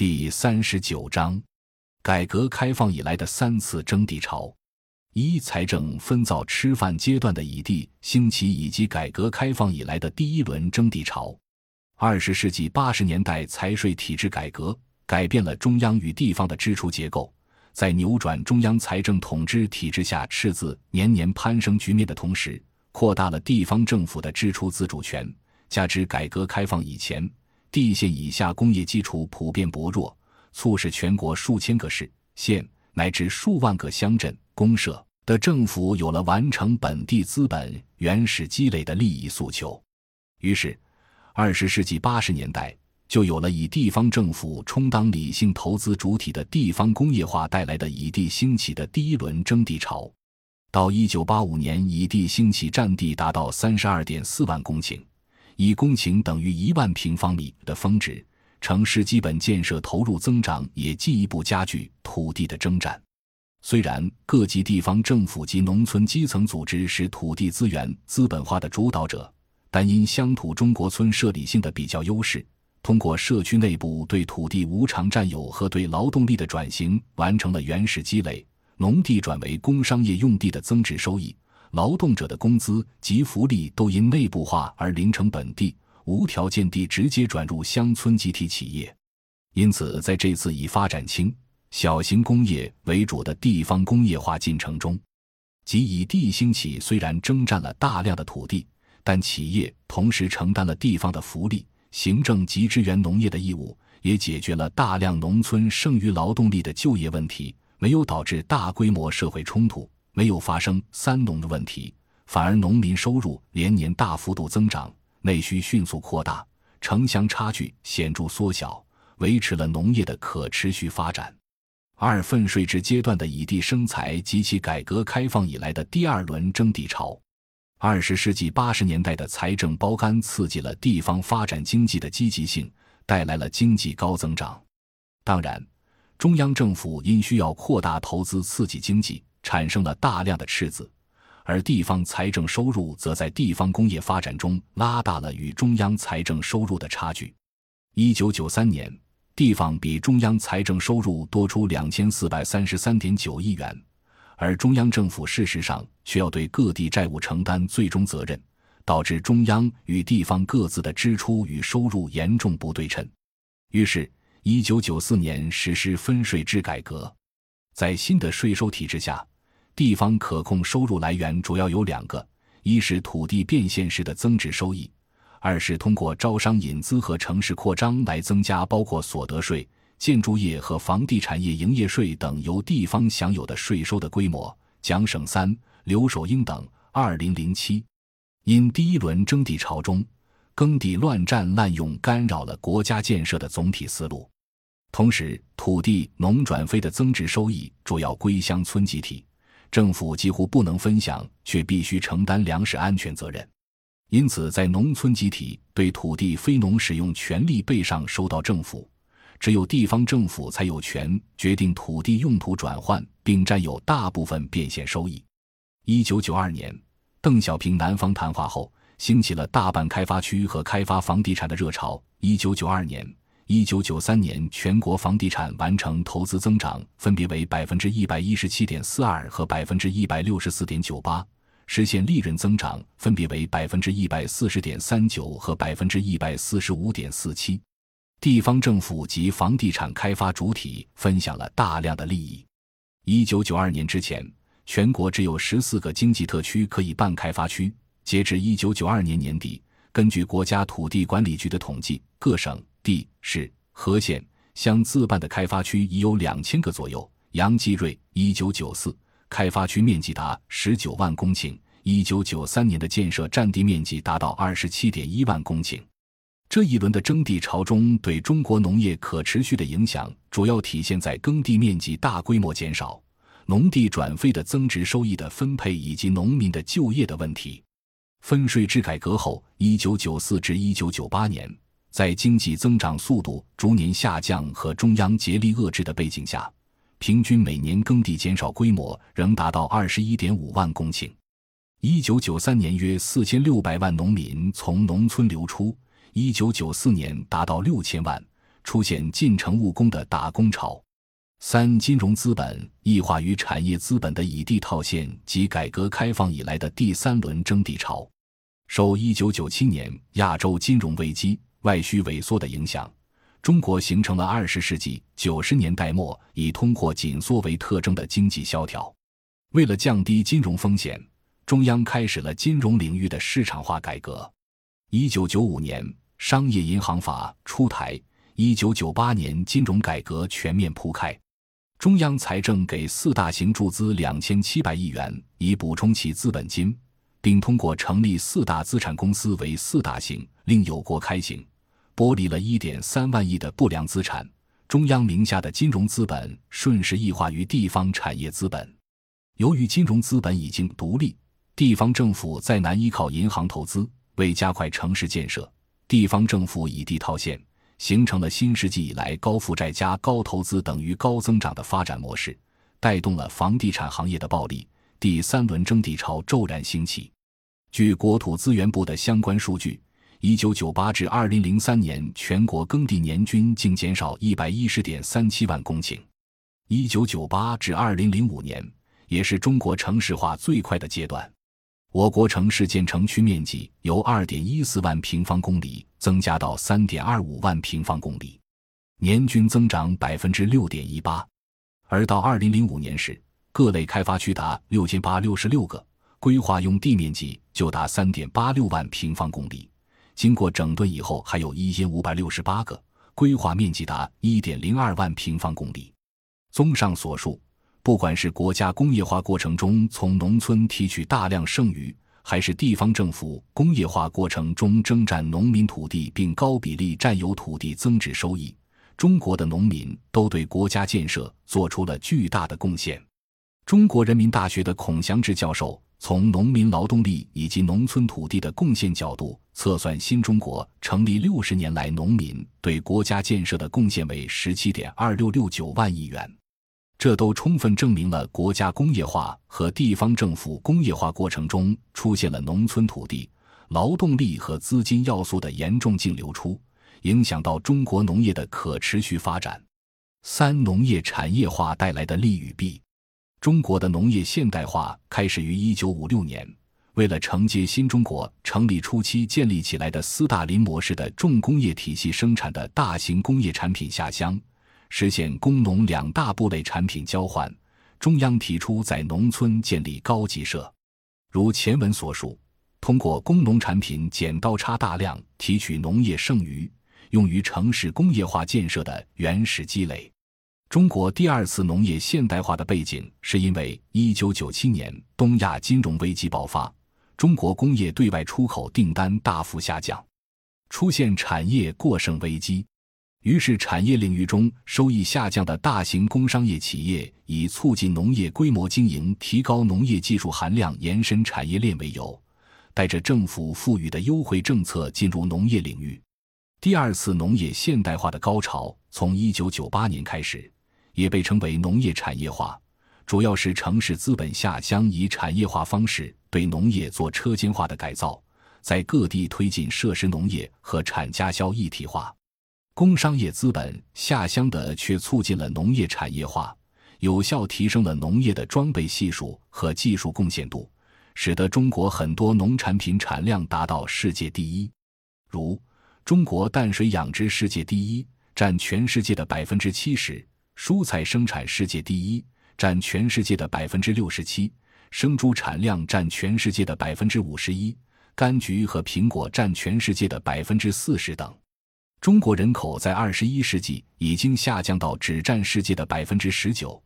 第三十九章：改革开放以来的三次征地潮。一、财政分灶吃饭阶段的以地兴起，以及改革开放以来的第一轮征地潮。二十世纪八十年代财税体制改革，改变了中央与地方的支出结构，在扭转中央财政统治体制下赤字年年攀升局面的同时，扩大了地方政府的支出自主权。加之改革开放以前，地县以下工业基础普遍薄弱，促使全国数千个市县乃至数万个乡镇公社。的政府有了完成本地资本原始积累的利益诉求，于是，二十世纪八十年代就有了以地方政府充当理性投资主体的地方工业化带来的以地兴起的第一轮征地潮。到一九八五年，以地兴起占地达到三十二点四万公顷，一公顷等于一万平方米的峰值，城市基本建设投入增长也进一步加剧土地的征战。虽然各级地方政府及农村基层组织是土地资源资本化的主导者，但因乡土中国村设立性的比较优势，通过社区内部对土地无偿占有和对劳动力的转型，完成了原始积累，农地转为工商业用地的增值收益，劳动者的工资及福利都因内部化而零成本地、无条件地直接转入乡村集体企业。因此，在这次以发展轻。小型工业为主的地方工业化进程中，即以地兴起，虽然征占了大量的土地，但企业同时承担了地方的福利、行政及支援农业的义务，也解决了大量农村剩余劳动力的就业问题，没有导致大规模社会冲突，没有发生三农的问题，反而农民收入连年大幅度增长，内需迅速扩大，城乡差距显著缩小，维持了农业的可持续发展。二分税制阶段的以地生财及其改革开放以来的第二轮征地潮，二十世纪八十年代的财政包干刺激了地方发展经济的积极性，带来了经济高增长。当然，中央政府因需要扩大投资刺激经济，产生了大量的赤字，而地方财政收入则在地方工业发展中拉大了与中央财政收入的差距。一九九三年。地方比中央财政收入多出两千四百三十三点九亿元，而中央政府事实上却要对各地债务承担最终责任，导致中央与地方各自的支出与收入严重不对称。于是，一九九四年实施分税制改革，在新的税收体制下，地方可控收入来源主要有两个：一是土地变现时的增值收益。二是通过招商引资和城市扩张来增加包括所得税、建筑业和房地产业营业税等由地方享有的税收的规模。蒋省三、刘守英等，二零零七，因第一轮征地潮中，耕地乱占滥用干扰了国家建设的总体思路。同时，土地农转非的增值收益主要归乡村集体，政府几乎不能分享，却必须承担粮食安全责任。因此，在农村集体对土地非农使用权利背上收到政府，只有地方政府才有权决定土地用途转换，并占有大部分变现收益。一九九二年，邓小平南方谈话后，兴起了大办开发区和开发房地产的热潮。一九九二年、一九九三年，全国房地产完成投资增长分别为百分之一百一十七点四二和百分之一百六十四点九八。实现利润增长分别为百分之一百四十点三九和百分之一百四十五点四七，地方政府及房地产开发主体分享了大量的利益。一九九二年之前，全国只有十四个经济特区可以办开发区。截至一九九二年年底，根据国家土地管理局的统计，各省、地、市、和县、乡自办的开发区已有两千个左右。杨继瑞，一九九四。开发区面积达十九万公顷，一九九三年的建设占地面积达到二十七点一万公顷。这一轮的征地潮中，对中国农业可持续的影响，主要体现在耕地面积大规模减少、农地转非的增值收益的分配以及农民的就业的问题。分税制改革后，一九九四至一九九八年，在经济增长速度逐年下降和中央竭力遏制的背景下。平均每年耕地减少规模仍达到二十一点五万公顷。一九九三年约四千六百万农民从农村流出，一九九四年达到六千万，出现进城务工的打工潮。三、金融资本异化与产业资本的以地套现及改革开放以来的第三轮征地潮。受一九九七年亚洲金融危机、外需萎缩的影响，中国形成了二十世纪九十年代末以通货紧缩为特征的经济萧条。为了降低金融风险，中央开始了金融领域的市场化改革。一九九五年，商业银行法出台；一九九八年，金融改革全面铺开。中央财政给四大行注资两千七百亿元，以补充其资本金，并通过成立四大资产公司为四大行，另有国开行，剥离了一点三万亿的不良资产。中央名下的金融资本顺势异化于地方产业资本。由于金融资本已经独立，地方政府再难依靠银行投资，为加快城市建设，地方政府以地套现。形成了新世纪以来高负债加高投资等于高增长的发展模式，带动了房地产行业的暴利。第三轮征地潮骤然兴起。据国土资源部的相关数据，一九九八至二零零三年全国耕地年均净减少一百一十点三七万公顷。一九九八至二零零五年也是中国城市化最快的阶段。我国城市建成区面积由二点一四万平方公里增加到三点二五万平方公里，年均增长百分之六点一八。而到二零零五年时，各类开发区达六千八六十六个，规划用地面积就达三点八六万平方公里。经过整顿以后，还有一千五百六十八个，规划面积达一点零二万平方公里。综上所述。不管是国家工业化过程中从农村提取大量剩余，还是地方政府工业化过程中征占农民土地并高比例占有土地增值收益，中国的农民都对国家建设做出了巨大的贡献。中国人民大学的孔祥志教授从农民劳动力以及农村土地的贡献角度测算，新中国成立六十年来农民对国家建设的贡献为十七点二六六九万亿元。这都充分证明了国家工业化和地方政府工业化过程中出现了农村土地、劳动力和资金要素的严重净流出，影响到中国农业的可持续发展。三、农业产业化带来的利与弊。中国的农业现代化开始于一九五六年，为了承接新中国成立初期建立起来的斯大林模式的重工业体系生产的大型工业产品下乡。实现工农两大部类产品交换，中央提出在农村建立高级社。如前文所述，通过工农产品剪刀差大量提取农业剩余，用于城市工业化建设的原始积累。中国第二次农业现代化的背景，是因为一九九七年东亚金融危机爆发，中国工业对外出口订单大幅下降，出现产业过剩危机。于是，产业领域中收益下降的大型工商业企业以促进农业规模经营、提高农业技术含量、延伸产业链为由，带着政府赋予的优惠政策进入农业领域。第二次农业现代化的高潮从1998年开始，也被称为农业产业化，主要是城市资本下乡以产业化方式对农业做车间化的改造，在各地推进设施农业和产加销一体化。工商业资本下乡的，却促进了农业产业化，有效提升了农业的装备系数和技术贡献度，使得中国很多农产品产量达到世界第一。如中国淡水养殖世界第一，占全世界的百分之七十；蔬菜生产世界第一，占全世界的百分之六十七；生猪产量占全世界的百分之五十一；柑橘和苹果占全世界的百分之四十等。中国人口在二十一世纪已经下降到只占世界的百分之十九，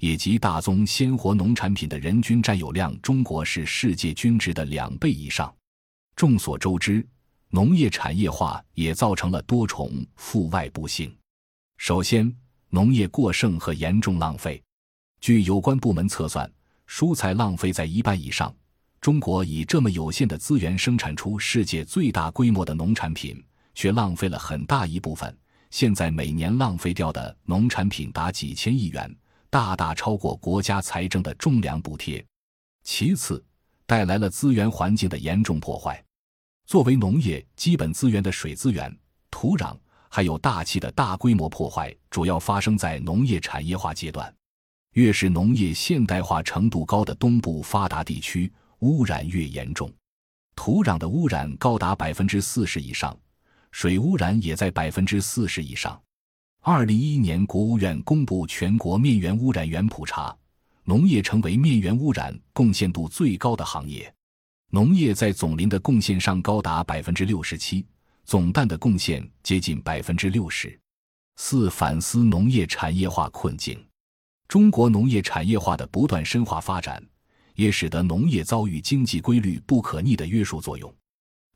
以及大宗鲜活农产品的人均占有量，中国是世界均值的两倍以上。众所周知，农业产业化也造成了多重负外部性。首先，农业过剩和严重浪费。据有关部门测算，蔬菜浪费在一半以上。中国以这么有限的资源生产出世界最大规模的农产品。却浪费了很大一部分。现在每年浪费掉的农产品达几千亿元，大大超过国家财政的种粮补贴。其次，带来了资源环境的严重破坏。作为农业基本资源的水资源、土壤、还有大气的大规模破坏，主要发生在农业产业化阶段。越是农业现代化程度高的东部发达地区，污染越严重。土壤的污染高达百分之四十以上，水污染也在百分之四十以上。二零一一年，国务院公布全国面源污染源普查，农业成为面源污染贡献度最高的行业。农业在总林的贡献上高达百分之六十七，总氮的贡献接近百分之六十四。反思农业产业化困境，中国农业产业化的不断深化发展。也使得农业遭遇经济规律不可逆的约束作用。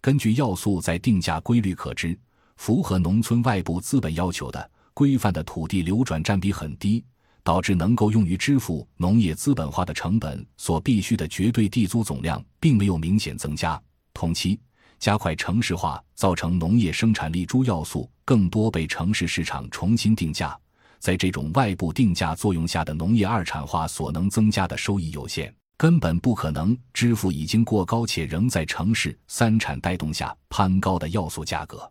根据要素在定价规律可知，符合农村外部资本要求的规范的土地流转占比很低，导致能够用于支付农业资本化的成本所必须的绝对地租总量并没有明显增加。同期，加快城市化造成农业生产力诸要素更多被城市市场重新定价，在这种外部定价作用下的农业二产化所能增加的收益有限。根本不可能支付已经过高且仍在城市三产带动下攀高的要素价格，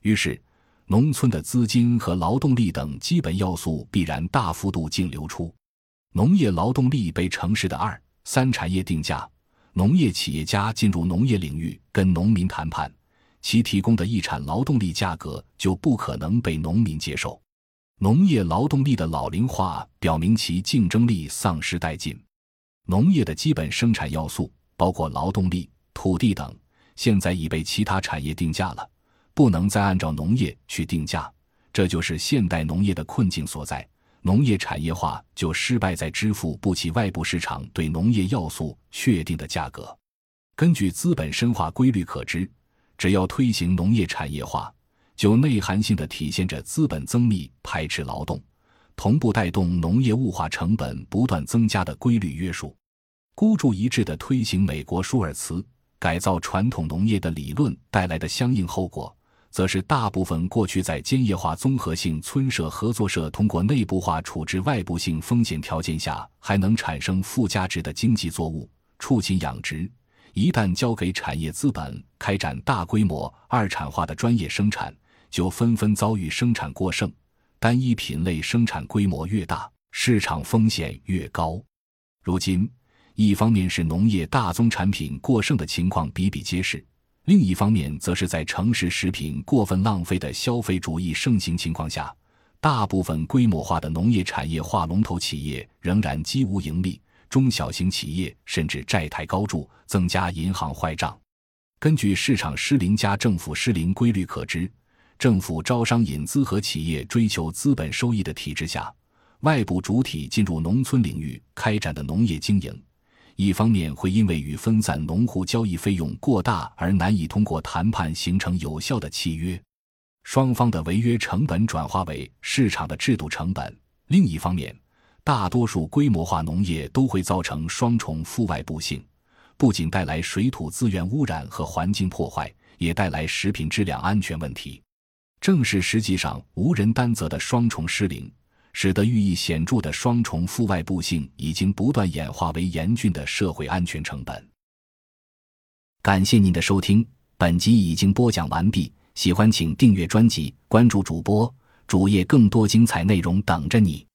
于是，农村的资金和劳动力等基本要素必然大幅度净流出，农业劳动力被城市的二三产业定价，农业企业家进入农业领域跟农民谈判，其提供的一产劳动力价格就不可能被农民接受，农业劳动力的老龄化表明其竞争力丧失殆尽。农业的基本生产要素，包括劳动力、土地等，现在已被其他产业定价了，不能再按照农业去定价，这就是现代农业的困境所在。农业产业化就失败在支付不起外部市场对农业要素确定的价格。根据资本深化规律可知，只要推行农业产业化，就内涵性的体现着资本增密、排斥劳动。同步带动农业物化成本不断增加的规律约束，孤注一掷的推行美国舒尔茨改造传统农业的理论带来的相应后果，则是大部分过去在兼业化综合性村社合作社通过内部化处置外部性风险条件下还能产生附加值的经济作物畜禽养殖，一旦交给产业资本开展大规模二产化的专业生产，就纷纷遭遇生产过剩。单一品类生产规模越大，市场风险越高。如今，一方面是农业大宗产品过剩的情况比比皆是，另一方面则是在城市食品过分浪费的消费主义盛行情况下，大部分规模化的农业产业化龙头企业仍然几无盈利，中小型企业甚至债台高筑，增加银行坏账。根据市场失灵加政府失灵规律可知。政府招商引资和企业追求资本收益的体制下，外部主体进入农村领域开展的农业经营，一方面会因为与分散农户交易费用过大而难以通过谈判形成有效的契约，双方的违约成本转化为市场的制度成本；另一方面，大多数规模化农业都会造成双重负外部性，不仅带来水土资源污染和环境破坏，也带来食品质量安全问题。正是实际上无人担责的双重失灵，使得寓意显著的双重负外部性已经不断演化为严峻的社会安全成本。感谢您的收听，本集已经播讲完毕。喜欢请订阅专辑，关注主播主页，更多精彩内容等着你。